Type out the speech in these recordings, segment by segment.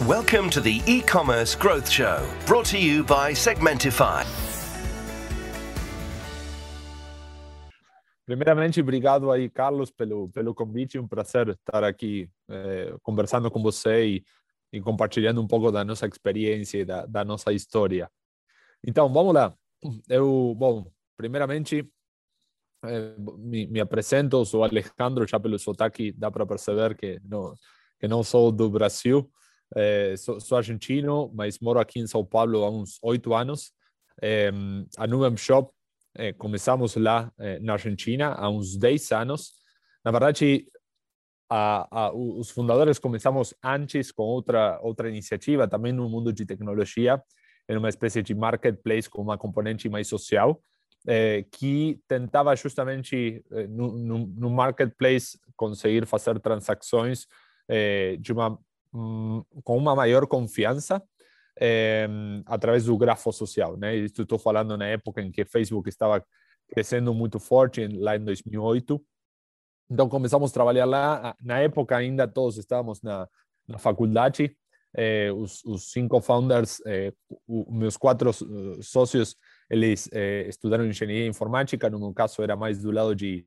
Welcome to the e-commerce growth show, brought to you by Segmentify. Primeiramente, obrigado aí, Carlos, pelo, pelo convite. Um prazer estar aqui eh, conversando com você e, e, compartilhando um pouco da nossa experiência e da, da nossa história. Então, vamos lá. Eu, bom, primeiramente, eh, me, me, apresento, sou Alejandro, já pelo sotaque dá para perceber que não, que não sou do Brasil. Eh, sou, sou, argentino, mas moro aqui em São Paulo há uns oito anos. Eh, a Nuvem Shop eh, começamos lá eh, na Argentina há uns 10 anos. Na verdade, a, a, os fundadores começamos antes com outra outra iniciativa, também no mundo de tecnologia, em uma espécie de marketplace com uma componente mais social, eh, que tentava justamente eh, no, no, no, marketplace conseguir fazer transações eh, de uma com uma maior confiança é, através do grafo social. Né? Isso estou falando na época em que Facebook estava crescendo muito forte, lá em 2008. Então começamos a trabalhar lá. Na época ainda todos estávamos na, na faculdade. Eh, os, os, cinco founders, eh, os meus quatro sócios, eles eh, estudaram engenharia informática. No meu caso era mais do lado de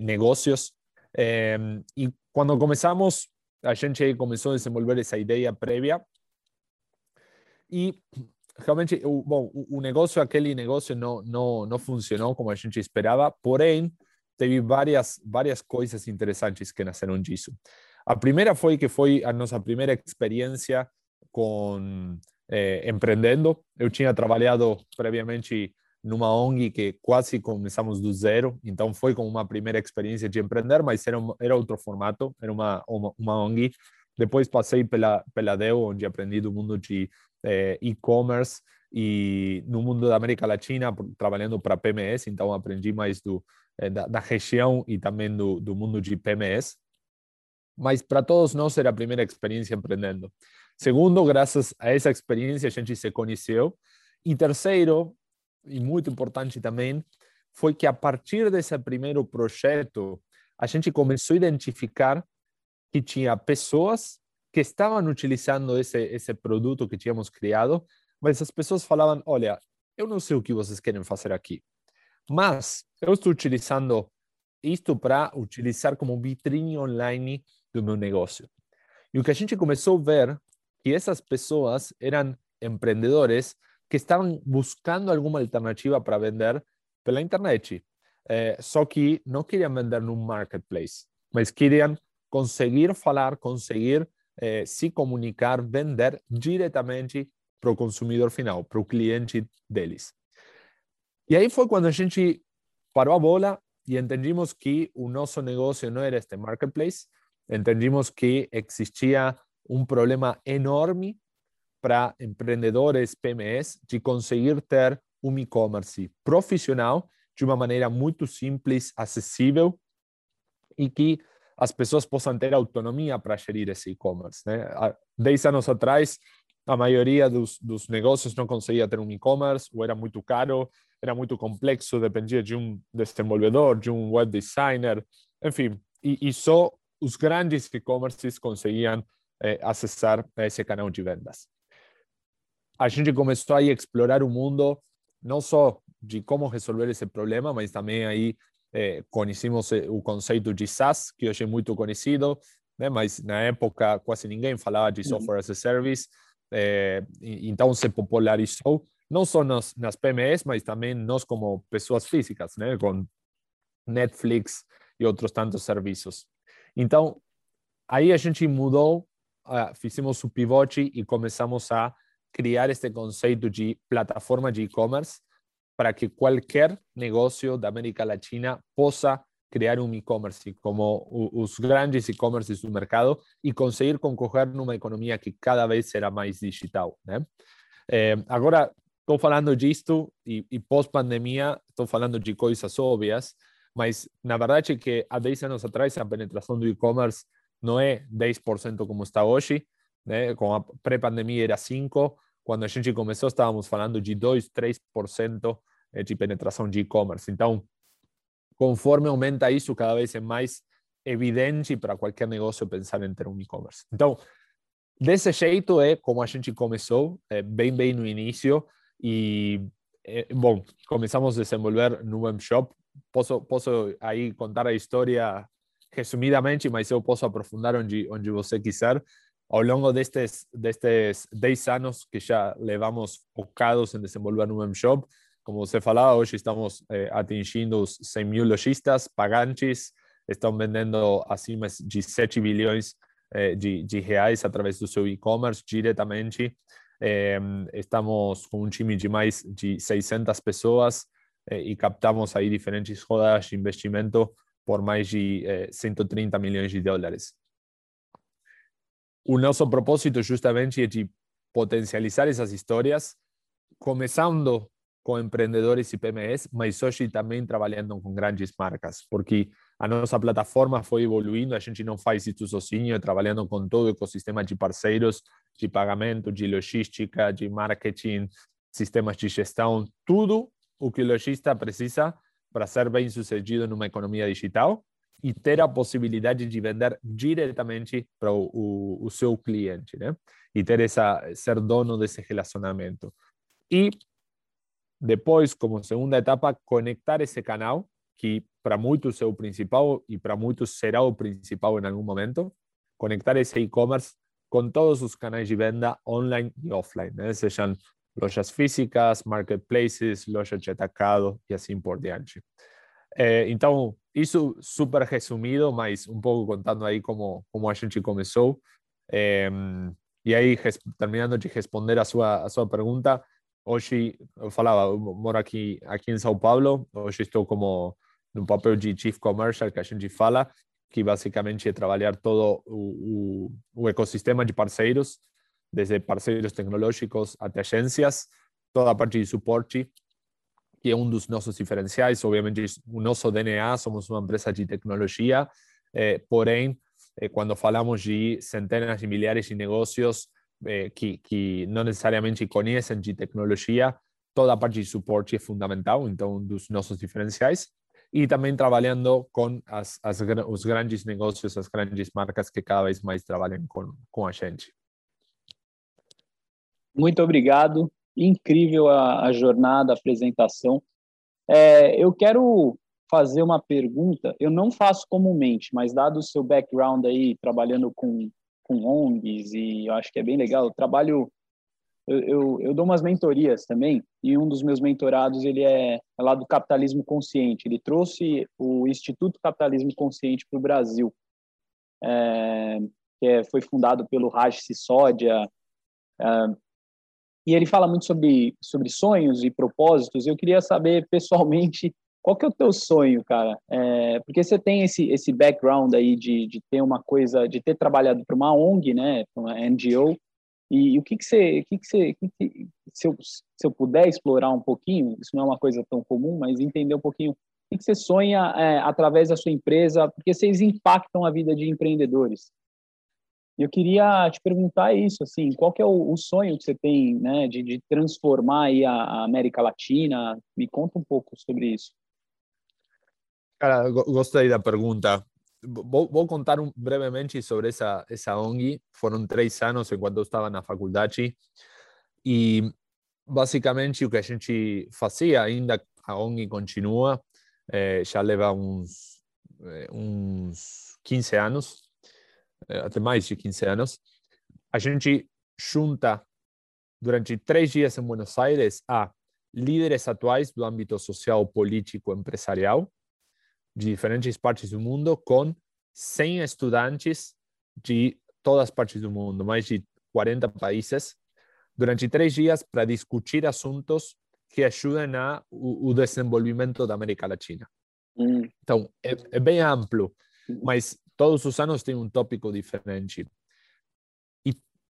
negócios. e quando começamos, a gente começou a desenvolver essa ideia prévia e realmente, o, bom, o negócio, aquele negócio não, não, não funcionou como a gente esperava, porém, teve várias, várias coisas interessantes que nasceram disso. A primeira foi que foi a nossa primeira experiência com eh, empreendendo. Eu tinha trabalhado previamente numa ONG que quase começamos do zero, então foi como uma primeira experiência de empreender, mas era, um, era outro formato, era uma, uma, uma ONG. Depois passei pela, pela DEO, onde aprendi do mundo de é, e-commerce e no mundo da América Latina, trabalhando para PMS, então aprendi mais do, é, da, da, região e também do, do mundo de PMS. Mas para todos nós era a primeira experiência empreendendo. Segundo, graças a essa experiência, a gente se conheceu. E terceiro, e muito importante também, foi que a partir desse primeiro projeto, a gente começou a identificar que tinha pessoas que estavam utilizando esse, esse produto que tínhamos criado, mas as pessoas falavam: olha, eu não sei o que vocês querem fazer aqui, mas eu estou utilizando isto para utilizar como vitrine online do meu negócio. E o que a gente começou a ver que essas pessoas eram empreendedores que estavam buscando alguma alternativa para vender pela internet. É, só que não queriam vender num marketplace, mas queriam conseguir falar, conseguir eh, se comunicar, vender diretamente para o consumidor final, para o cliente deles. E aí foi quando a gente parou a bola e entendimos que o nosso negócio não era este marketplace, entendimos que existia um problema enorme para empreendedores PMEs de conseguir ter um e-commerce profissional de uma maneira muito simples, acessível e que as pessoas possam ter autonomia para gerir esse e-commerce. Né? Há 10 anos atrás, a maioria dos, dos negócios não conseguia ter um e-commerce, ou era muito caro, era muito complexo, dependia de um desenvolvedor, de um web designer, enfim, e, e só os grandes e-commerces conseguiam eh, acessar esse canal de vendas. A gente começou a explorar o mundo, não só de como resolver esse problema, mas também aí é, conhecemos o conceito de SaaS, que hoje é muito conhecido, né? mas na época quase ninguém falava de software as a service, é, então se popularizou, não só nas, nas PMEs, mas também nós como pessoas físicas, né? com Netflix e outros tantos serviços. Então, aí a gente mudou, uh, fizemos o pivote e começamos a criar este conceito de plataforma de e-commerce, para que qualquer negócio da América Latina possa criar um e-commerce como os grandes e-commerces do mercado e conseguir concorrer numa economia que cada vez será mais digital. Né? É, agora, estou falando disto e, e pós-pandemia, estou falando de coisas óbvias, mas na verdade é que há 10 anos atrás a penetração do e-commerce não é 10% como está hoje, né? com a pré-pandemia era 5%, quando a gente começou estávamos falando de 2, 3% de penetração de e-commerce. Então, conforme aumenta isso, cada vez é mais evidente para qualquer negócio pensar em ter um e-commerce. Então, desse jeito é como a gente começou, é, bem, bem no início, e, é, bom, começamos a desenvolver no Web Shop. Posso, posso aí contar a história resumidamente, mas eu posso aprofundar onde, onde você quiser. Ao longo destes, destes 10 anos que já levamos focados em desenvolver no Web Shop, como você falava, hoje estamos eh, atingindo os 100 mil lojistas pagantes, estão vendendo acima de 7 bilhões eh, de, de, reais através do seu e-commerce diretamente. Eh, estamos com um time de mais de 600 pessoas eh, e captamos aí diferentes rodadas de investimento por mais de 130 milhões de dólares. O nosso propósito justamente é de potencializar essas histórias, começando com empreendedores e PMEs, mas hoje também trabalhando com grandes marcas, porque a nossa plataforma foi evoluindo, a gente não faz isso sozinho, trabalhando com todo o ecossistema de parceiros, de pagamento, de logística, de marketing, sistemas de gestão, tudo o que o lojista precisa para ser bem sucedido numa economia digital e ter a possibilidade de vender diretamente para o, o, o seu cliente, né? E ter essa ser dono desse relacionamento. E depois, como segunda etapa, conectar esse canal, que para muitos é o principal e para muitos será o principal em algum momento, conectar esse e-commerce com todos os canais de venda online e offline, né? sejam lojas físicas, marketplaces, lojas de atacado e assim por diante. É, então, isso super resumido, mas um pouco contando aí como, como a gente começou. É, e aí, terminando de responder a sua, a sua pergunta, Hoje, eu falava, eu moro aqui, aqui em São Paulo, hoje estou como no papel de Chief Commercial, que a gente fala, que basicamente é trabalhar todo o, o, o ecossistema de parceiros, desde parceiros tecnológicos até agências, toda a parte de suporte, que é um dos nossos diferenciais. Obviamente, o nosso DNA, somos uma empresa de tecnologia, eh, porém, eh, quando falamos de centenas de milhares de negócios, eh, que, que não necessariamente conhecem de tecnologia, toda a parte de suporte é fundamental, então, dos nossos diferenciais. E também trabalhando com as, as, os grandes negócios, as grandes marcas que cada vez mais trabalham com, com a gente. Muito obrigado. Incrível a, a jornada, a apresentação. É, eu quero fazer uma pergunta. Eu não faço comumente, mas dado o seu background aí, trabalhando com com ONGs e eu acho que é bem legal. Eu trabalho, eu, eu, eu, dou umas mentorias também e um dos meus mentorados ele é, é lá do capitalismo consciente. Ele trouxe o Instituto Capitalismo Consciente para o Brasil, é, que é, foi fundado pelo Raj Sisodia. E ele fala muito sobre, sobre sonhos e propósitos. Eu queria saber pessoalmente qual que é o teu sonho, cara? É, porque você tem esse, esse background aí de, de ter uma coisa, de ter trabalhado para uma ONG, né, uma NGO, e, e, o que que você, o que que você, que que, se, eu, se eu puder explorar um pouquinho, isso não é uma coisa tão comum, mas entender um pouquinho o que, que você sonha é, através da sua empresa, porque vocês impactam a vida de empreendedores. Eu queria te perguntar isso, assim, qual que é o, o sonho que você tem, né, de, de transformar aí a, a América Latina? Me conta um pouco sobre isso. Cara, gostei da pergunta. Vou, vou contar um, brevemente sobre essa, essa ONG. Foram três anos enquanto eu estava na faculdade e basicamente o que a gente fazia, ainda a ONG continua, é, já leva uns, é, uns 15 anos, até mais de 15 anos. A gente junta durante três dias em Buenos Aires a líderes atuais do âmbito social, político, empresarial, de diferentes partes do mundo com 100 estudantes de todas as partes do mundo, mais de 40 países, durante três dias para discutir assuntos que ajudem a o, o desenvolvimento da América Latina. Mm. Então, é, é, bem amplo, mas todos os anos tem um tópico diferente. E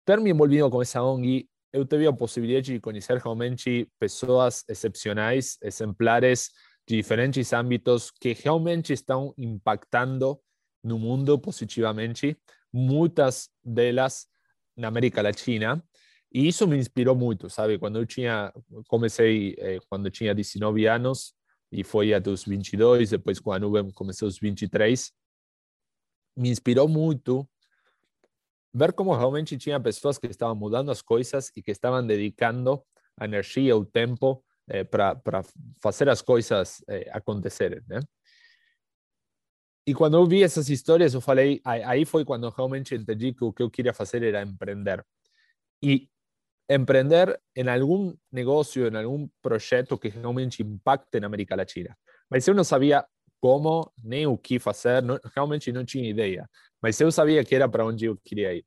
ter me envolvido com essa ONG, eu tive a possibilidade de conhecer realmente pessoas excepcionais, exemplares, de diferentes âmbitos que realmente estão impactando no mundo positivamente, muitas delas na América Latina. E isso me inspirou muito, sabe? Quando eu tinha, comecei eh, quando eu tinha 19 anos e foi até os 22, depois a Nuvem comecei aos 23, me inspirou muito ver como realmente tinha pessoas que estavam mudando as coisas e que estavam dedicando a energia, o tempo eh, para fazer as coisas eh, acontecerem, né? E vi essas histórias, eu falei, aí foi quando realmente entendi que o que eu queria fazer era empreender. E empreender em algum negócio, em algum projeto que realmente impacte na América Latina. Mas eu não sabia como nem o que fazer, não, realmente não tinha ideia. Mas eu sabia que era para onde eu queria ir.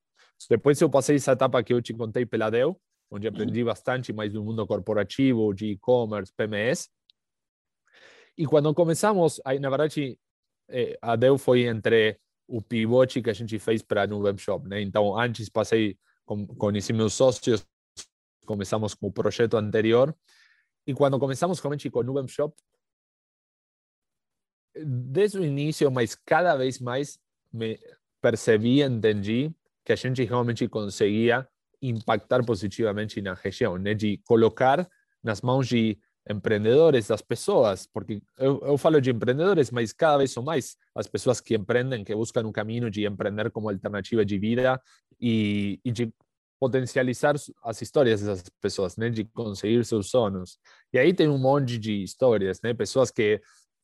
Depois eu passei essa etapa que eu te contei pela Dell, onde aprendi bastante mais do mundo corporativo, de e-commerce, PMS. E quando começamos, aí, na verdade, eh, a Dell foi entre o pivote que a gente fez para no web shop, né? Então, antes passei, com, conheci meus sócios, começamos com o projeto anterior, e quando começamos realmente com o web shop, desde o início, mas cada vez mais me percebi, entendi que a gente realmente conseguia impactar positivamente na região, né? de colocar nas mãos de empreendedores, das pessoas, porque eu, eu falo de empreendedores, mas cada vez são mais as pessoas que empreendem, que buscam um caminho de empreender como alternativa de vida e, e de potencializar as histórias dessas pessoas, né, de conseguir seus sonhos. E aí tem um monte de histórias, né, pessoas que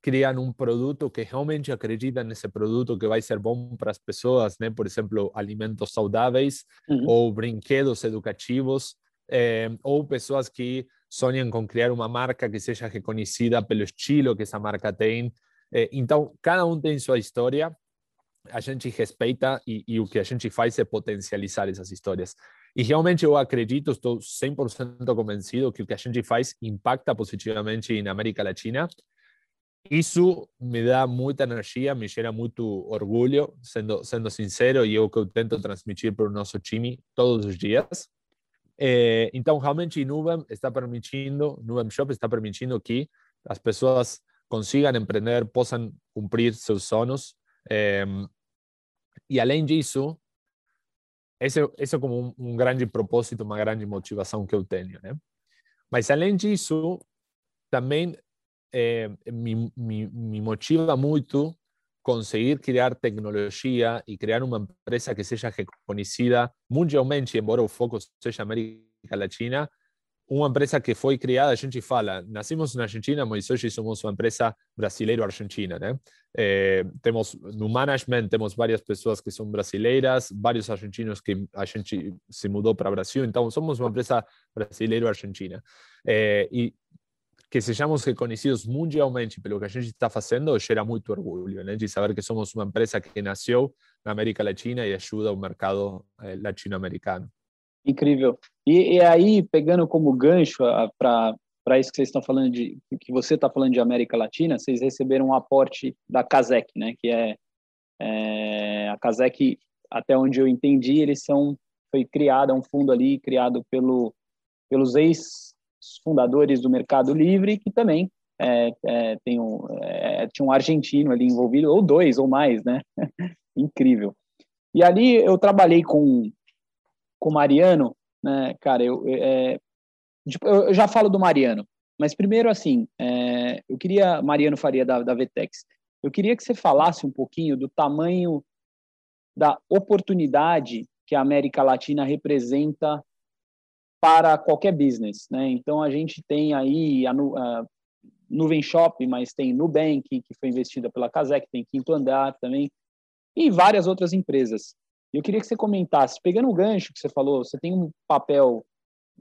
criam um produto que realmente acreditam nesse produto que vai ser bom para as pessoas, né? Por exemplo, alimentos saudáveis uhum. ou brinquedos educativos, é, ou pessoas que sonham com criar uma marca que seja reconhecida pelo estilo que essa marca tem. É, então, cada um tem sua história, a gente respeita e, e, o que a gente faz é potencializar essas histórias. E realmente eu acredito, estou 100% convencido que o que a gente faz impacta positivamente na América Latina isso me dá muita energia, me gera muito orgulho, sendo, sendo sincero, e é o que eu tento transmitir para o nosso time todos os dias. É, então, realmente, Nuvem está permitindo, Nuvem Shop está permitindo que as pessoas consigam empreender, possam cumprir seus sonhos. É, e, além disso, esse, esse é como um, um grande propósito, uma grande motivação que eu tenho. Né? Mas, além disso, também é, me, me, me motiva muito conseguir criar tecnologia e criar uma empresa que seja reconhecida mundialmente, embora o foco seja América Latina, uma empresa que foi criada, a gente fala, nascimos na Argentina, mas hoje somos uma empresa brasileiro-argentina, né? É, temos no management temos várias pessoas que são brasileiras, vários argentinos que a gente se mudou para o Brasil, então somos uma empresa brasileiro-argentina. É, e que sejamos reconhecidos mundialmente pelo que a gente está fazendo gera muito orgulho, né? De saber que somos uma empresa que nasceu na América Latina e ajuda o mercado eh, latino-americano. Incrível. E, e, aí, pegando como gancho para para isso que vocês estão falando de que você está falando de América Latina, vocês receberam um aporte da Casec, né? Que é, é a Casec, até onde eu entendi, eles são foi criada um fundo ali criado pelo pelos ex fundadores do Mercado Livre, que também é, é, tem um, é, tinha um argentino ali envolvido, ou dois, ou mais, né? Incrível. E ali eu trabalhei com com Mariano, né? Cara, eu, é, tipo, eu já falo do Mariano, mas primeiro assim, é, eu queria Mariano Faria da, da Vetex, eu queria que você falasse um pouquinho do tamanho da oportunidade que a América Latina representa para qualquer business, né? Então a gente tem aí a, a Nuvem Shop, mas tem Nubank, que foi investida pela Casec, tem Quinto Andar também, e várias outras empresas. Eu queria que você comentasse, pegando o gancho que você falou, você tem um papel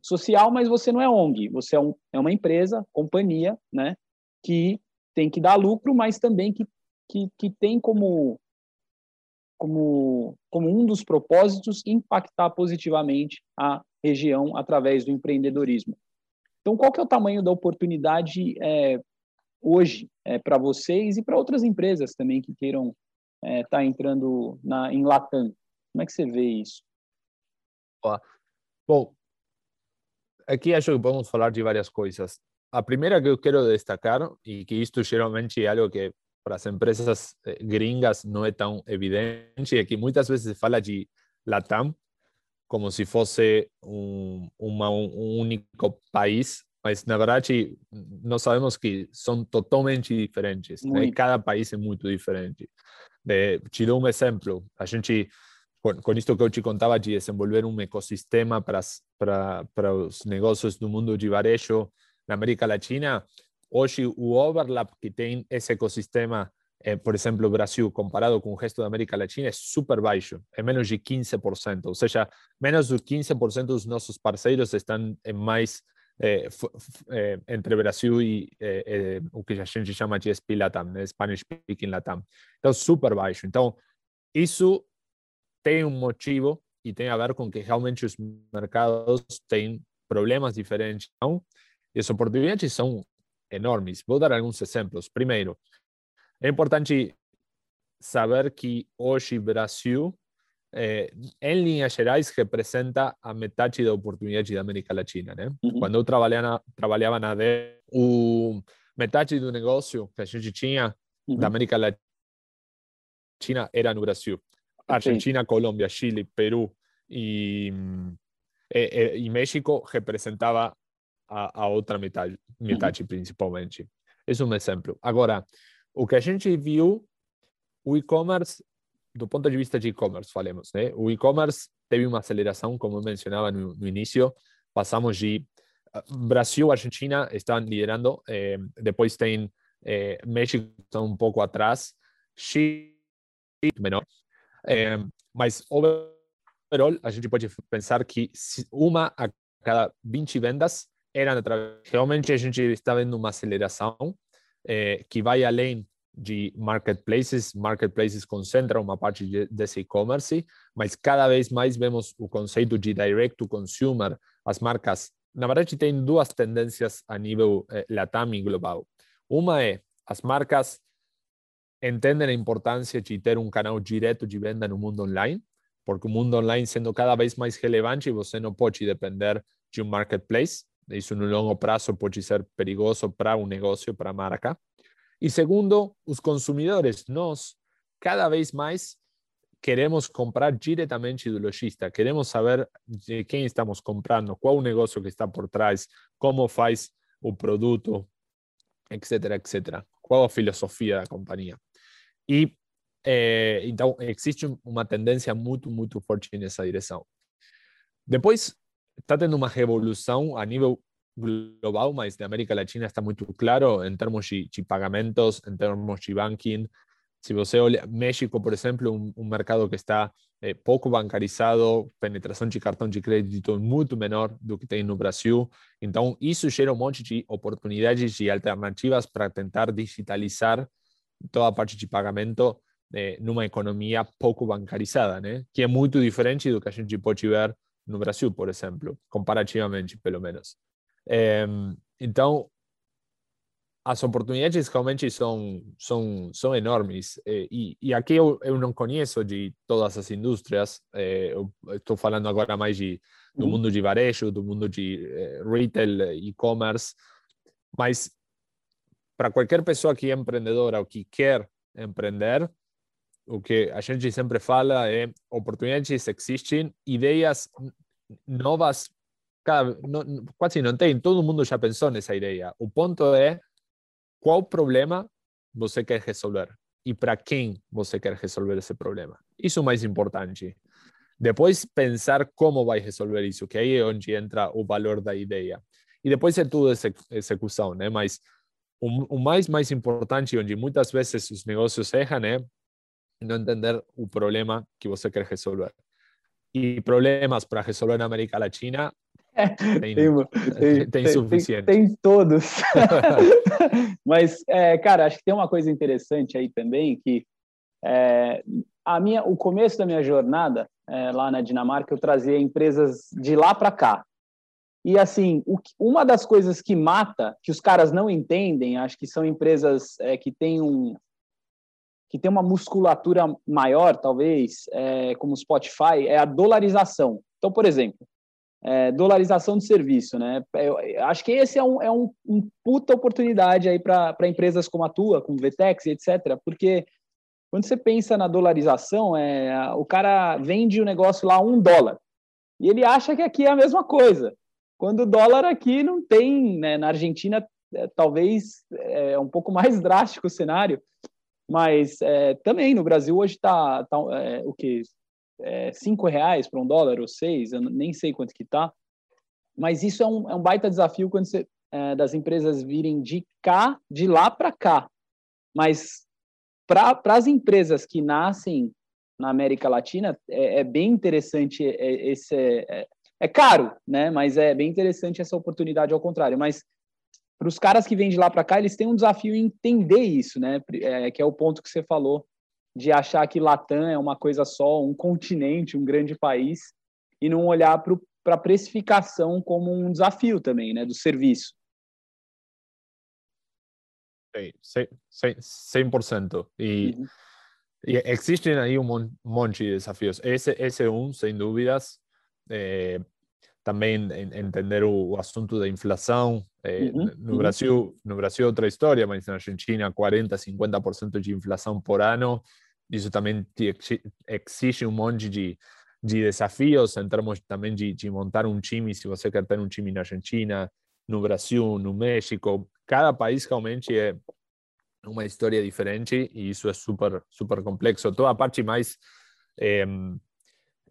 social, mas você não é ONG, você é, um, é uma empresa, companhia, né? Que tem que dar lucro, mas também que, que, que tem como, como, como um dos propósitos impactar positivamente a região através do empreendedorismo. Então, qual que é o tamanho da oportunidade é, hoje é, para vocês e para outras empresas também que queiram estar é, tá entrando na, em Latam? Como é que você vê isso? Bom, aqui acho que podemos falar de várias coisas. A primeira que eu quero destacar, e que isto geralmente é algo que para as empresas eh, gringas não é tão evidente, é que muitas vezes se fala de Latam como se fosse um, uma, um único país, mas na verdade nós sabemos que são totalmente diferentes. Né? Cada país é muito diferente. De, te dou um exemplo. A gente, com, com isto que eu te contava de desenvolver um ecossistema para, para, para os negócios do mundo de varejo na América Latina, hoje o overlap que tem esse ecossistema, eh, por exemplo, Brasil, comparado com o resto da América Latina, é super baixo, é menos de 15%, ou seja, menos de 15% dos nossos parceiros estão mais eh, eh, entre Brasil e o que a gente chama de SP Latam, né? Spanish Speaking Latam. Então, super baixo. Então, isso tem um motivo e tem a ver com que realmente os mercados têm problemas diferentes não? e as oportunidades são enormes. Vou dar alguns exemplos. Primeiro, é importante saber que hoje Brasil, eh, em linhas gerais, representa a metade da oportunidade da América Latina. Né? Uhum. Quando eu trabalhava na, trabalhava na DE, o metade do negócio que a gente tinha uhum. da América Latina era no Brasil. Argentina, Colômbia, Chile, Peru e, e, e México representava a, a outra metade, metade uhum. principalmente. Esse é um exemplo. Agora, o que a gente viu, o e-commerce, do ponto de vista de e-commerce, falemos, né? O e-commerce teve uma aceleração, como eu mencionava no, no início, passamos de ah, Brasil, Argentina estão liderando, eh, depois tem eh, México estão um pouco atrás, Chile menor, mas, overall, a gente pode pensar que uma a cada 20 vendas eram através. Realmente, a gente está vendo uma aceleração é, que vai além de marketplaces. Marketplaces concentram uma parte de, desse e-commerce, mas cada vez mais vemos o conceito de direct to consumer. As marcas, na verdade, tem duas tendências a nível eh, latam e global. Uma é as marcas entendem a importância de ter um canal direto de venda no mundo online, porque o mundo online sendo cada vez mais relevante, você não pode depender de um marketplace. Isso no longo prazo pode ser perigoso para um negócio, para a marca. E segundo, os consumidores, nós cada vez mais queremos comprar diretamente do lojista, queremos saber de quem estamos comprando, qual o negócio que está por trás, como faz o produto, etc, etc. Qual a filosofia da companhia. E então existe uma tendência muito, muito forte nessa direção. Depois está tendo uma revolução a nível global, mas na América Latina está muito claro em termos de, de pagamentos, em termos de banking. Se você olha México, por exemplo, um, um mercado que está é, pouco bancarizado, penetração de cartão de crédito muito menor do que tem no Brasil. Então, isso gera um monte de oportunidades e alternativas para tentar digitalizar toda a parte de pagamento eh, numa economia pouco bancarizada, né? que é muito diferente do que a gente pode ver no Brasil, por exemplo, comparativamente, pelo menos. É, então, as oportunidades realmente são, são, são enormes. E, e aqui eu, eu não conheço de todas as indústrias, eh, eu estou falando agora mais de, do uhum. mundo de varejo, do mundo de eh, retail, e-commerce, mas para qualquer pessoa que é empreendedora ou que quer empreender, o que a gente sempre fala é oportunidades existem, ideias novas cada, não, quase não tem, todo mundo já pensou nessa ideia. O ponto é qual problema você quer resolver e para quem você quer resolver esse problema. Isso é o mais importante. Depois pensar como vai resolver isso, que aí é onde entra o valor da ideia. E depois é tudo execução, né? Mas o, mais mais importante, onde muitas vezes os negócios erram, é não entender o problema que você quer resolver. E problemas para resolver na América Latina tem, tem, tem, suficiente. Tem, todos. Mas, é, cara, acho que tem uma coisa interessante aí também, que é, a minha, o começo da minha jornada é, lá na Dinamarca, eu trazia empresas de lá para cá. E assim, o, uma das coisas que mata, que os caras não entendem, acho que são empresas é, que têm um que tem uma musculatura maior, talvez, é, como o Spotify, é a dolarização. Então, por exemplo, é, dolarização de serviço, né? Eu, eu acho que esse é um, é um, um puta oportunidade aí para empresas como a tua, como Vtex, etc. Porque quando você pensa na dolarização, é, o cara vende o negócio lá a um dólar e ele acha que aqui é a mesma coisa. Quando o dólar aqui não tem, né, na Argentina é, talvez é um pouco mais drástico o cenário, mas é, também no Brasil hoje está tá, é, o que é, cinco reais para um dólar ou seis, eu nem sei quanto que está, mas isso é um, é um baita desafio quando você, é, das empresas virem de cá, de lá para cá. Mas para as empresas que nascem na América Latina, é, é bem interessante é, esse. É, caro, né? Mas é bem interessante essa oportunidade ao contrário. Mas para os caras que vêm de lá para cá, eles têm um desafio em entender isso, né? É, que é o ponto que você falou de achar que Latam é uma coisa só, um continente, um grande país, e não olhar para a precificação como um desafio também, né? Do serviço. Sí, 100%. Y, uh -huh. y existen ahí un monte de desafíos. Ese, ese un, sin dudas. Eh, também entender o, o, assunto da inflação. Eh, uhum, no. Brasil, no Brasil é outra história, mas na Argentina 40%, 50% de inflação por ano. Isso também exige um monte de, de desafios em termos também de, de montar um time, se você quer ter um time na Argentina, no Brasil, no México. Cada país realmente é uma história diferente e isso é super, super complexo. Toda a parte mais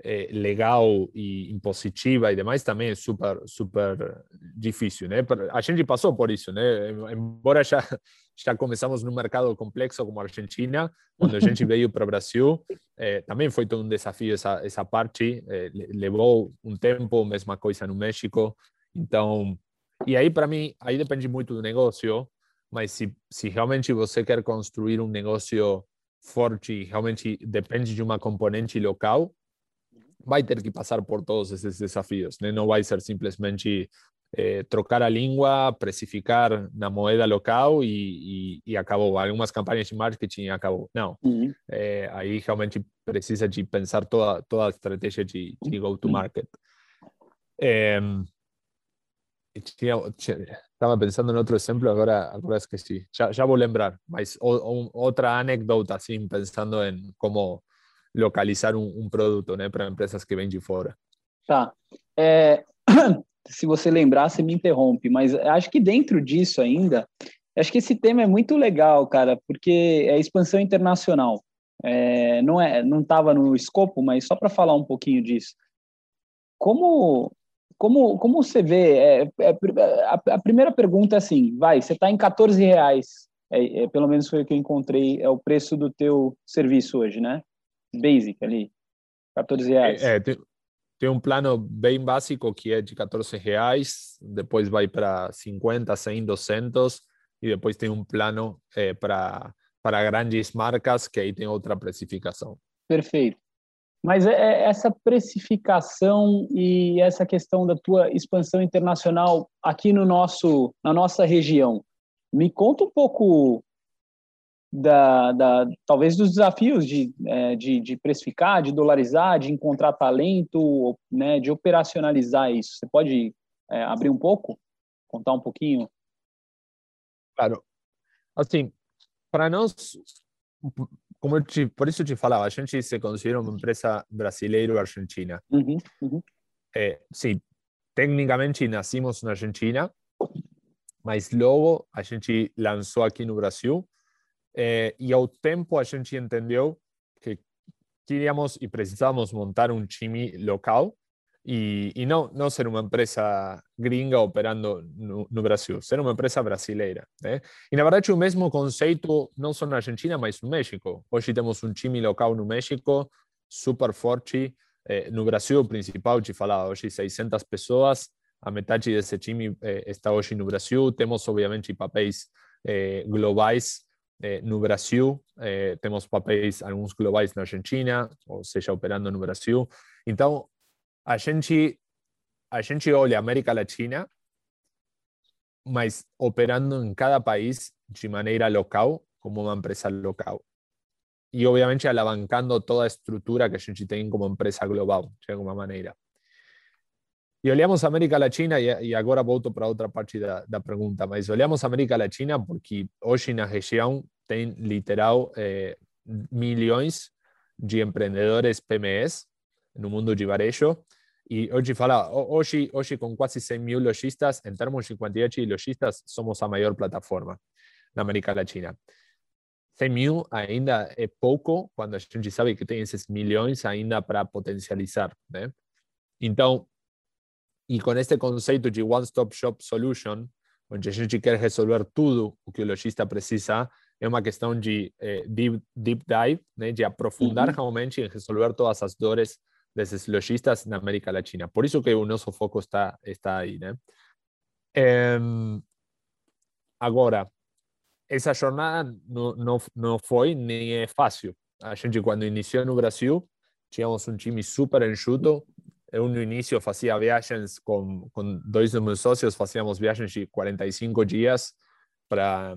eh, legal e impositiva e demais também é super, super difícil, né? A gente passou por isso, né? Embora já, já começamos num mercado complexo como a Argentina, quando a gente veio para o Brasil, eh, também foi todo um desafio essa, essa parte, levou um tempo, mesma coisa no México, então e aí, para mim, aí depende muito do negócio, mas se, se realmente você quer construir um negócio forte, realmente depende de uma componente local, vai ter que passar por todos esses desafios, né? não vai ser simplesmente eh, trocar a língua, precificar na moeda local e, e, e, acabou. Algumas campanhas de marketing acabou. Não, uhum. eh, aí realmente precisa de pensar toda, toda a estratégia de, de go-to-market. Eh, estaba pensando en otro ejemplo, ahora, ahora es que sí, ya, ya voy a lembrar, mas o, o, otra anécdota, así, pensando en cómo localizar um, um produto né, para empresas que vêm de fora. Tá. É, se você lembrar, você me interrompe, mas acho que dentro disso ainda, acho que esse tema é muito legal, cara, porque é expansão internacional. É, não é, não estava no escopo, mas só para falar um pouquinho disso. Como como, como você vê? É, é, a, a, primeira pergunta é assim: vai, você está em 14 reais, é, é, pelo menos foi o que eu encontrei, é o preço do teu serviço hoje, né? Basic ali, 14 reais. É, tem, tem, um plano bem básico que é de 14 reais, depois vai para 50, 100, 200, e depois tem um plano é, para para grandes marcas que aí tem outra precificação. Perfeito. Mas é, é essa precificação e essa questão da tua expansão internacional aqui no nosso, na nossa região, me conta um pouco da, da talvez dos desafios de, é, de, de, precificar, de dolarizar, de encontrar talento, né, de operacionalizar isso. Você pode é, abrir um pouco, contar um pouquinho? Claro. Assim, para nós como te, por isso te falava, a gente se considera uma empresa brasileira ou argentina. Uhum, uhum. É, sim, tecnicamente nascimos na Argentina, mas logo a gente lançou aqui no Brasil e ao tempo a gente entendeu que queríamos e precisávamos montar um time local e, e não, não ser uma empresa gringa operando no, no, Brasil, ser uma empresa brasileira. E, na verdade, o mesmo conceito não só na Argentina, mas no México. Hoje temos um time local no México, super forte. Eh, no Brasil, principal, te falar, hoje 600 pessoas, a metade desse eh, está hoje no Brasil. Temos, obviamente, papéis eh, globais no Brasil, temos papéis, alguns globais na Argentina, ou seja, operando no Brasil. Então, a gente, a gente olha a América Latina, mas operando em cada país de maneira local, como uma empresa local. E, obviamente, alavancando toda a estrutura que a gente tem como empresa global, de alguma maneira. E olhamos a América Latina, e, agora volto para outra parte da, da pergunta, mas olhamos a América Latina porque hoje na região tem literal eh, milhões de empreendedores PMEs no mundo de varejo e hoje fala, hoje, hoje com quase 100 mil lojistas, em termos de quantidade de lojistas, somos a maior plataforma na América Latina. 100 mil ainda é pouco quando a gente sabe que tem esses milhões ainda para potencializar, né? Então, e com este conceito de one-stop shop solution, onde a gente quer resolver tudo o que o lojista precisa, é uma questão de eh, deep, deep dive, né, de aprofundar uhum. realmente em resolver todas as dores desses lojistas na América Latina. Por isso que o nosso foco está, está aí. Né? É, agora, essa jornada não, não, não foi nem é fácil. A gente, quando iniciou no Brasil, tínhamos um time super enxuto, no início fazia viagens com, com dois dos meus sócios, fazíamos viagens de 45 dias para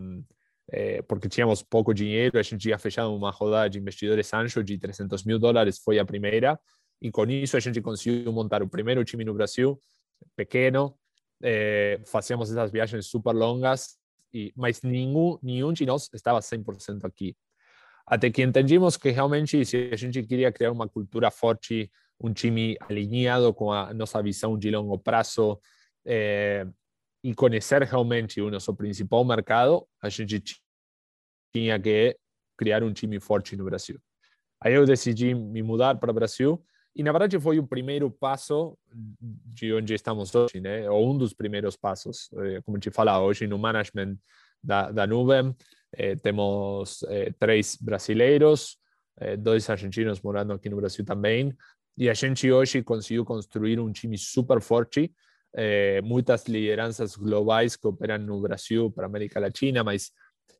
é, porque tínhamos pouco dinheiro, a gente tinha fechado uma rodada de investidores anjo de 300 mil dólares, foi a primeira, e com isso a gente conseguiu montar o primeiro time no Brasil, pequeno, é, fazíamos essas viagens super longas, e, mas nenhum, nenhum de nós estava 100% aqui. Até que entendimos que realmente, se a gente queria criar uma cultura forte, um time alinhado com a nossa visão de longo prazo é, e conhecer realmente o nosso principal mercado, a gente tinha que criar um time forte no Brasil. Aí eu decidi me mudar para o Brasil e na verdade foi o primeiro passo de onde estamos hoje, né? Ou um dos primeiros passos, eh, como te fala hoje no management da, da nuvem, eh, temos eh, três brasileiros, dois argentinos morando aqui no Brasil também, e a gente hoje conseguiu construir um time super forte, muitas lideranças globais que operam no Brasil para a América Latina, mas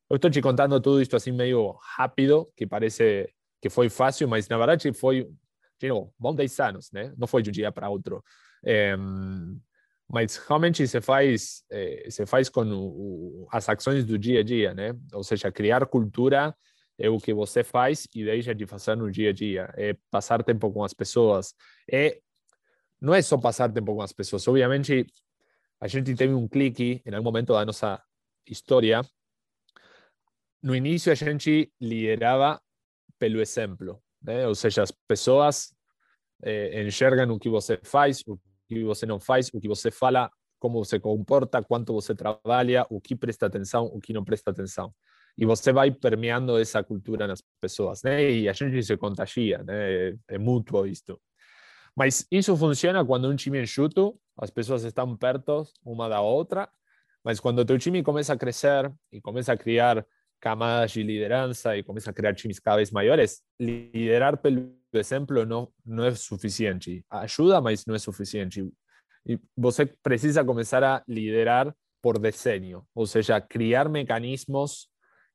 eu estou te contando tudo isso assim meio rápido, que parece que foi fácil, mas na verdade foi, de novo, bom 10 anos, né? Não foi de um dia para outro. É, mas realmente se faz, é, se faz com o, as ações do dia a dia, né? Ou seja, criar cultura é o que você faz e deixa de fazer no dia a dia. É passar tempo com as pessoas. É, não é só passar tempo com as pessoas. Obviamente, a gente teve um clique em algum momento da nossa história no início a gente liderava pelo exemplo, né? Ou seja, as pessoas eh, enxergam o que você faz, o que você não faz, o que você fala, como você comporta, quanto você trabalha, o que presta atenção, o que não presta atenção. E você vai permeando essa cultura nas pessoas, né? E a gente se contagia, né? É, é mútuo isto. Mas isso funciona quando um time enxuto, as pessoas estão perto uma da outra, mas quando o teu time começa a crescer e começa a criar camadas de liderança e começa a criar times cada vez maiores, liderar pelo exemplo não, não é suficiente. Ajuda, mas não é suficiente. E você precisa começar a liderar por desenho, ou seja, criar mecanismos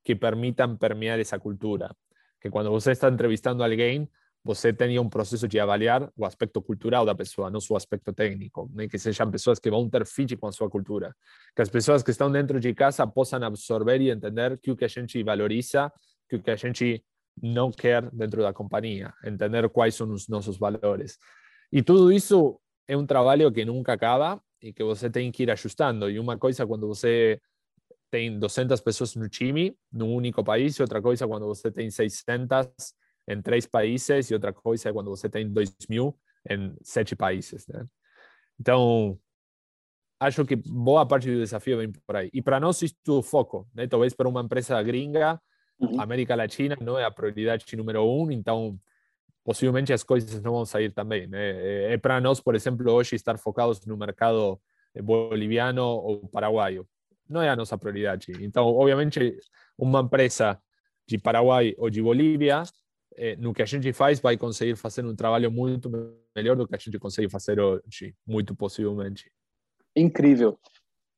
que permitam permear essa cultura. Que quando você está entrevistando alguém, você tenha um processo de avaliar o aspecto cultural da pessoa, não o aspecto técnico, né? que sejam pessoas que vão ter fit com a sua cultura, que as pessoas que estão dentro de casa possam absorver e entender o que a gente valoriza, o que a gente não quer dentro da companhia, entender quais são os nossos valores. E tudo isso é um trabalho que nunca acaba e que você tem que ir ajustando. E uma coisa quando você tem 200 pessoas no time, num único país, e outra coisa quando você tem 600 em três países e outra coisa é quando você tem dois mil em sete países. Né? Então, acho que boa parte do desafio vem por aí. E para nós isso é foco. Né? Talvez para uma empresa gringa, uhum. América Latina não é a prioridade número um, então possivelmente as coisas não vão sair também. Né? É, é para nós, por exemplo, hoje estar focados no mercado boliviano ou paraguaio. Não é a nossa prioridade. Então, obviamente, uma empresa de Paraguai ou de Bolívia é, no que a gente faz, vai conseguir fazer um trabalho muito melhor do que a gente consegue fazer hoje, muito possivelmente. Incrível.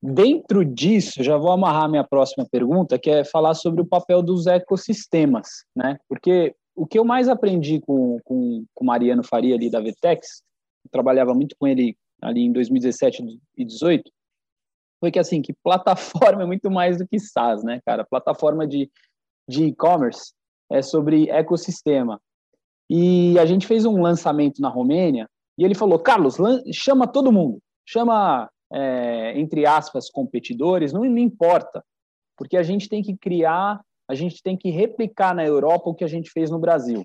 Dentro disso, já vou amarrar minha próxima pergunta, que é falar sobre o papel dos ecossistemas, né? Porque o que eu mais aprendi com, com, com Mariano Faria ali da Vtex, trabalhava muito com ele ali em 2017 e 2018, foi que assim, que plataforma é muito mais do que SaaS, né, cara? Plataforma de de e-commerce é sobre ecossistema. E a gente fez um lançamento na Romênia e ele falou: Carlos, chama todo mundo, chama, é, entre aspas, competidores, não, não importa, porque a gente tem que criar, a gente tem que replicar na Europa o que a gente fez no Brasil.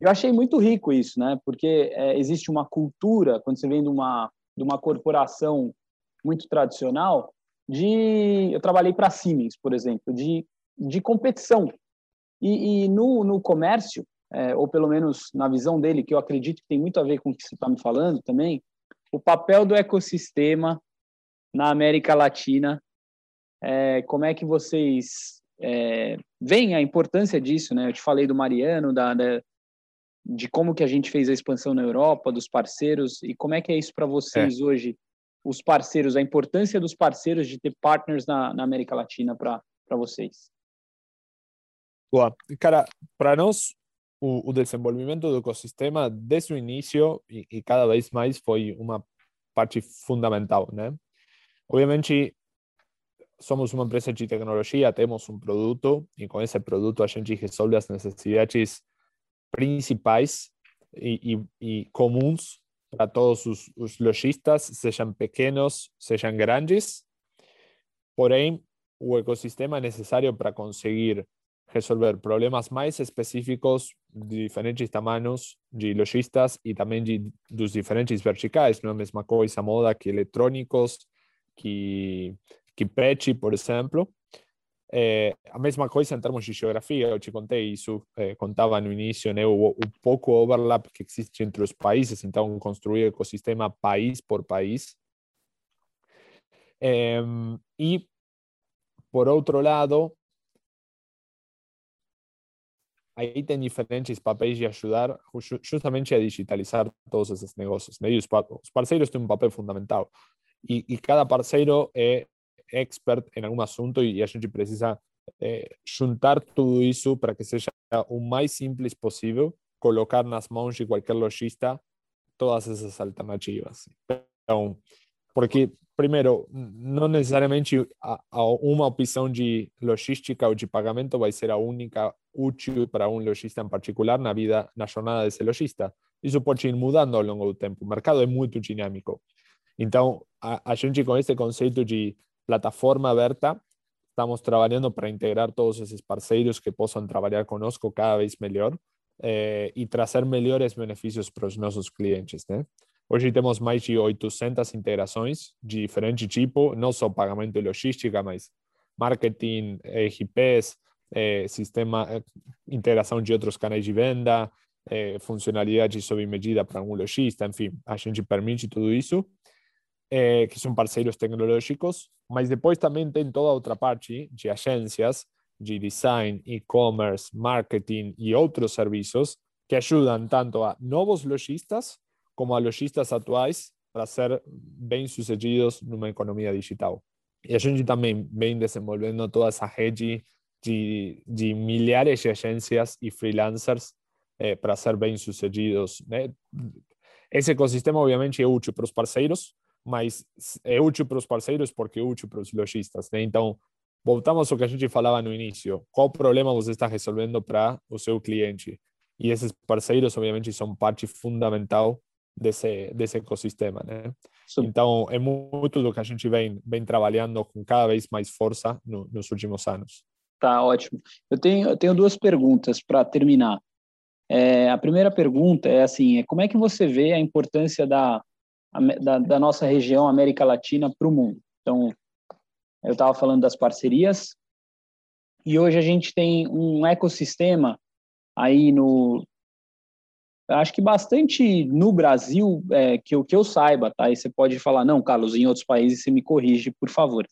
Eu achei muito rico isso, né? Porque é, existe uma cultura, quando você vem de uma, de uma corporação muito tradicional, de. Eu trabalhei para a Siemens, por exemplo, de, de competição E, e no, no comércio, é, ou pelo menos na visão dele, que eu acredito que tem muito a ver com o que você está me falando também, o papel do ecossistema na América Latina, é, como é que vocês é, veem a importância disso, né? Eu te falei do Mariano, da, da, de como que a gente fez a expansão na Europa, dos parceiros, e como é que é isso para vocês é. hoje, os parceiros, a importância dos parceiros de ter partners na, na América Latina para vocês? Boa. Cara, para nós, o, o desenvolvimento do ecossistema desde o início e, e, cada vez mais foi uma parte fundamental, né? Obviamente, somos uma empresa de tecnologia, temos um produto e com esse produto a gente resolve as necessidades principais e, e, e comuns para todos os, os lojistas, sejam pequenos, sejam grandes. Porém, o ecossistema necessário para conseguir resolver problemas mais específicos de diferentes tamanhos de lojistas e também de, dos diferentes verticais. Não é a mesma coisa moda que eletrônicos, que, que por exemplo. É, a mesma coisa em termos de geografia, eu te contei isso, é, contava no início, né, o, o overlap que existe entre os países, então construir ecossistema país por país. É, e, por outro lado, aí tem diferentes papéis de ajudar justamente a digitalizar todos esses negócios. Né? E os, parceiros têm papel fundamental. E, e, cada parceiro é expert em algum assunto e a gente precisa é, juntar tudo isso para que seja o mais simples possível, colocar nas mãos de qualquer lojista todas essas alternativas. Então, porque primeiro, não necessariamente a, a uma opção de logística ou de pagamento vai ser a única útil para um lojista em particular na vida, na jornada desse lojista. Isso pode ir mudando ao longo do tempo. O mercado é muito dinâmico. Então, a, a gente com esse conceito de plataforma aberta, estamos trabalhando para integrar todos esses parceiros que possam trabalhar conosco cada vez melhor eh, e trazer melhores benefícios para os nossos clientes, né? Hoje temos mais de 800 integrações de diferente tipo, não só pagamento e logística, mas marketing, RPs, eh, sistema, eh, integração de outros canais de venda, eh, funcionalidade sob medida para um lojista, enfim, a gente permite tudo isso, eh, que são parceiros tecnológicos, mas depois também tem toda outra parte de agências de design, e-commerce, marketing e outros serviços que ajudam tanto a novos lojistas como a lojistas atuais para ser bem-sucedidos numa economia digital. E a gente também vem desenvolvendo toda essa rede de, de milhares de agências e freelancers é, para ser bem-sucedidos. Né? Esse ecossistema, obviamente, é útil para os parceiros, mas é útil para os parceiros porque é útil para os lojistas. Né? Então, voltamos ao que a gente falava no início. Qual problema você está resolvendo para o seu cliente? E esses parceiros, obviamente, são parte fundamental desse, desse ecossistema, né? Sim. Então, é muito do que a gente vem, vem trabalhando com cada vez mais força no, nos últimos anos. Tá, ótimo. Eu tenho, eu tenho duas perguntas para terminar. É, a primeira pergunta é assim, é como é que você vê a importância da, da, da nossa região América Latina para o mundo? Então, eu estava falando das parcerias, e hoje a gente tem um ecossistema aí no, acho que bastante no Brasil, é, que, eu, que eu saiba, tá? E você pode falar, não, Carlos, em outros países você me corrige, por favor.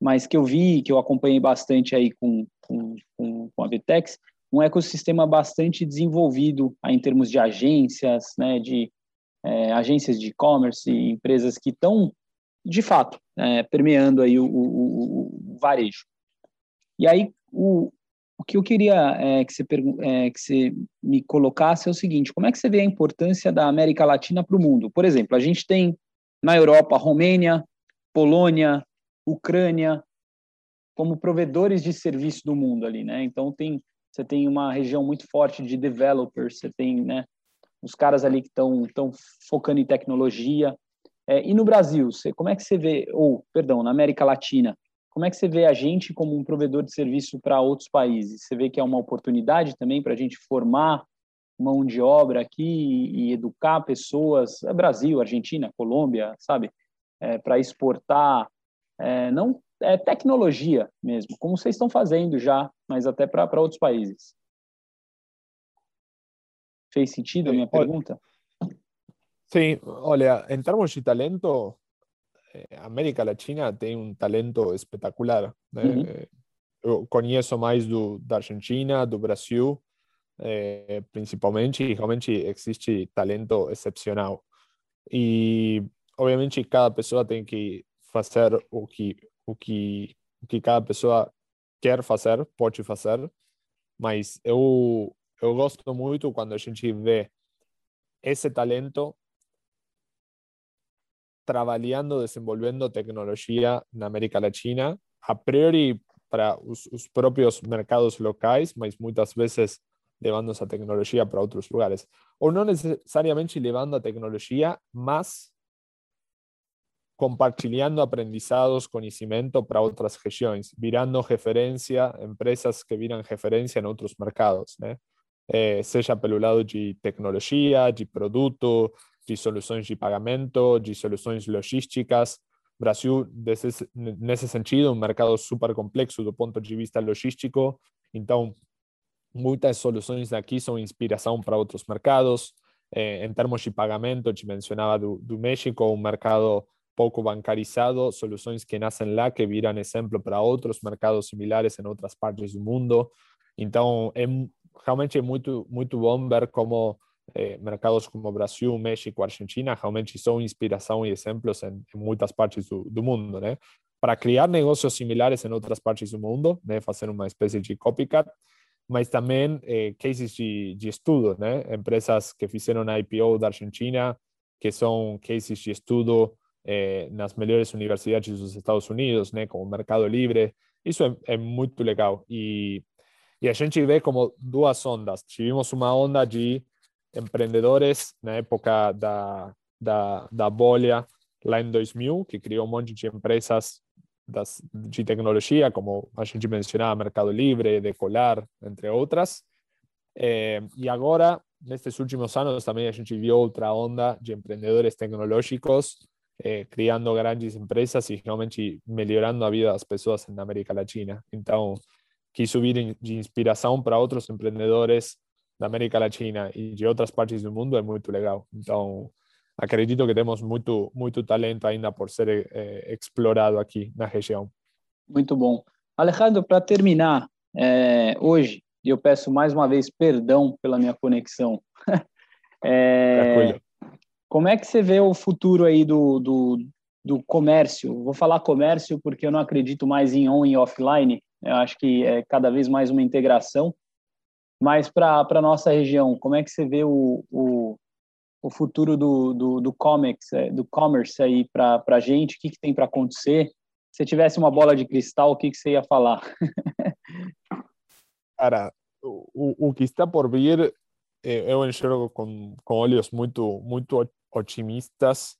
Mas que eu vi, que eu acompanhei bastante aí com, com, com a Vitex, um ecossistema bastante desenvolvido aí em termos de agências, né, de é, agências de e-commerce, empresas que estão, de fato, é, permeando aí o, o, o, varejo. E aí, o, o que eu queria é, que, você é, que você me colocasse é o seguinte: como é que você vê a importância da América Latina para o mundo? Por exemplo, a gente tem na Europa Romênia, Polônia, Ucrânia como provedores de serviço do mundo ali, né? Então tem você tem uma região muito forte de developers, você tem, né, os caras ali que estão focando em tecnologia. É, e no Brasil, você, como é que você vê, ou perdão, na América Latina, como é que você vê a gente como um provedor de serviço para outros países? Você vê que é uma oportunidade também para a gente formar mão de obra aqui e educar pessoas, é Brasil, Argentina, Colômbia, sabe, é, para exportar, é, não é, tecnologia mesmo, como vocês estão fazendo já, mas até para outros países. Fez sentido a minha pergunta? Sim, olha, em termos de talento, eh, América Latina tem um talento espetacular. Né? Uhum. Eu conheço mais do, da Argentina, do Brasil, eh, principalmente, e realmente existe talento excepcional. E, obviamente, cada pessoa tem que fazer o que, o que, o que cada pessoa quer fazer, pode fazer, mas eu, eu gosto muito quando a gente vê esse talento trabalhando, desenvolvendo tecnologia na América Latina, a priori para os, os próprios mercados locais, mas muitas vezes levando essa tecnologia para outros lugares. Ou não necessariamente levando a tecnologia, mas compartilhando aprendizados, conhecimento para outras regiões, virando referência, empresas que viram referência em outros mercados, né? Eh, seja pelo lado de tecnologia, de produto, de soluções de pagamento, de soluções logísticas. Brasil, desse, nesse sentido, um mercado super complexo do ponto de vista logístico, então muitas soluções daqui são inspiração para outros mercados. Eh, em termos de pagamento, te mencionava do, do México, um mercado pouco bancarizado, soluções que nascem lá, que viram exemplo para outros mercados similares em outras partes do mundo. Então, é realmente muito, muito bom ver como eh, mercados como Brasil, México, Argentina realmente são inspiração e exemplos em, em muitas partes do, do, mundo, né? Para criar negócios similares em outras partes do mundo, né? Fazer uma espécie de copycat, mas também eh, cases de, de estudo, né? Empresas que fizeram a IPO da Argentina, que são cases de estudo eh, nas melhores universidades dos Estados Unidos, né, como Mercado Livre. Isso é, é muito legal. E, e a gente vê como duas ondas. Tivemos uma onda de empreendedores na época da, da, da bolha, lá em 2000, que criou um monte de empresas das, de tecnologia, como a gente mencionava, Mercado Livre, Decolar, entre outras. Eh, e agora, nestes últimos anos, também a gente viu outra onda de empreendedores tecnológicos eh, criando grandes empresas e realmente melhorando a vida das pessoas na América Latina. Então, quis subir de inspiração para outros empreendedores da América Latina e de outras partes do mundo é muito legal. Então, acredito que temos muito muito talento ainda por ser eh, explorado aqui na região. Muito bom. Alejandro, para terminar, é, hoje, eu peço mais uma vez perdão pela minha conexão. é, como é que você vê o futuro aí do, do, do comércio? Vou falar comércio porque eu não acredito mais em on e offline. Eu acho que é cada vez mais uma integração. Mas para a nossa região, como é que você vê o, o, o futuro do, do, do, comics, é, do commerce aí para a gente? O que, que tem para acontecer? Se tivesse uma bola de cristal, o que, que você ia falar? Cara, o, o que está por vir, eu enxergo com, com olhos muito, muito otimistas,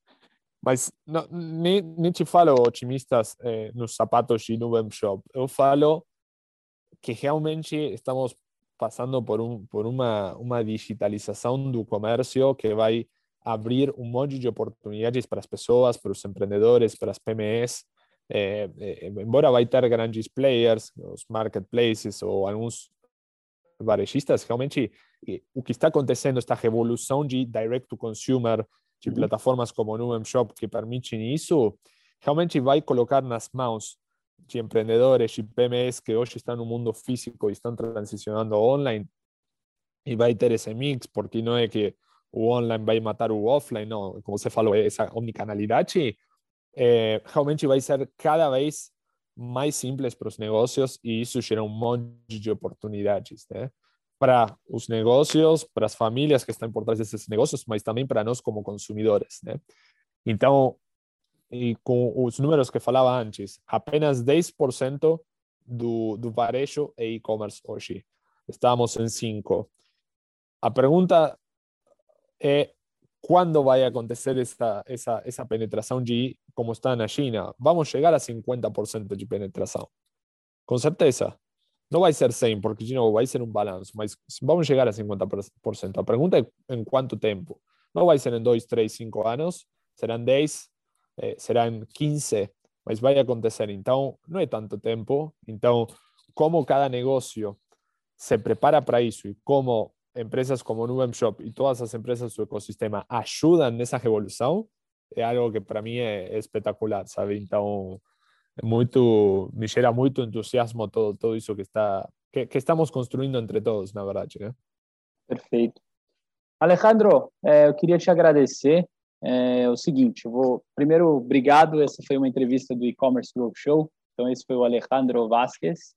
mas não, nem, nem te falo otimistas eh, nos sapatos de Nubem Shop. Eu falo que realmente estamos passando por, um, por uma, uma digitalização do comércio que vai abrir um monte de oportunidades para as pessoas, para os empreendedores, para as PMEs. Eh, eh, embora vai ter grandes players, os marketplaces ou alguns varejistas, realmente o que está acontecendo, esta revolução de direct to consumer, de plataformas como Nuem Shop que permitem isso, realmente vai colocar nas mãos de empreendedores, de PMEs que hoje estão no mundo físico e estão transicionando online, e vai ter esse mix, porque não é que o online vai matar o offline, não, como você falou, essa omnicanalidade, é, realmente vai ser cada vez mais simples para os negócios e isso gera um monte de oportunidades, né? Para os negócios, para as famílias que estão por trás desses negócios, mas também para nós como consumidores, né? Então, e com os números que falava antes, apenas 10% do, do varejo é e-commerce hoje. Estamos em 5%. A pergunta é quando vai acontecer essa, essa, essa penetração de como está na China? Vamos chegar a 50% de penetração. Com certeza. Não vai ser 100, porque de vai ser um balanço, mas vamos chegar a 50%. A pergunta é em quanto tempo? Não vai ser em 2, 3, 5 anos, serão 10, eh, serão 15. mas vai acontecer. Então, não é tanto tempo. Então, como cada negócio se prepara para isso e como empresas como Nuvem Shop e todas as empresas do ecossistema ajudam nessa revolução, é algo que para mim é, espetacular, sabe? Então, muito, me gera muito entusiasmo todo, todo isso que, está, que, que estamos construindo entre todos, na verdade. Né? Perfeito. Alejandro, é, eu queria te agradecer. É, o seguinte, vou primeiro obrigado. Essa foi uma entrevista do E-commerce Growth Show. Então esse foi o Alejandro Vasquez.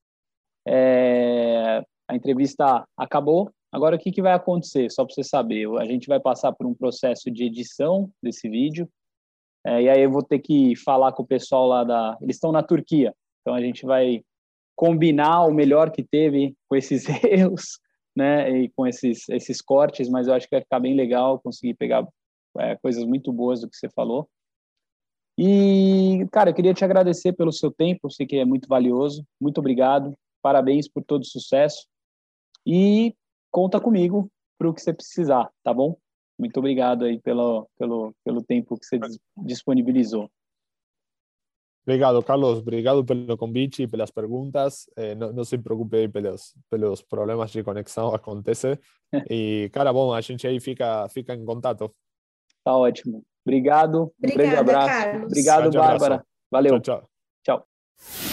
É, a entrevista acabou. Agora o que, que vai acontecer? Só para você saber, a gente vai passar por um processo de edição desse vídeo. É, e aí eu vou ter que falar com o pessoal lá da. Eles estão na Turquia, então a gente vai combinar o melhor que teve com esses erros, né? E com esses esses cortes, mas eu acho que vai ficar bem legal conseguir pegar é, coisas muito boas do que você falou. E, cara, eu queria te agradecer pelo seu tempo, eu sei que é muito valioso. Muito obrigado, parabéns por todo o sucesso. E conta comigo para o que você precisar, tá bom? Muito obrigado aí pelo, pelo, pelo tempo que você disponibilizou. Obrigado, Carlos. Obrigado pelo convite e pelas perguntas. Eh, não, não, se preocupe pelos, pelos problemas de conexão, acontece. E, cara, bom, a gente aí fica, fica em contato. Tá ótimo. Obrigado. Um Obrigada, grande abraço. Carlos. Obrigado, Grande Bárbara. abraço. Valeu. Tchau, tchau. Tchau.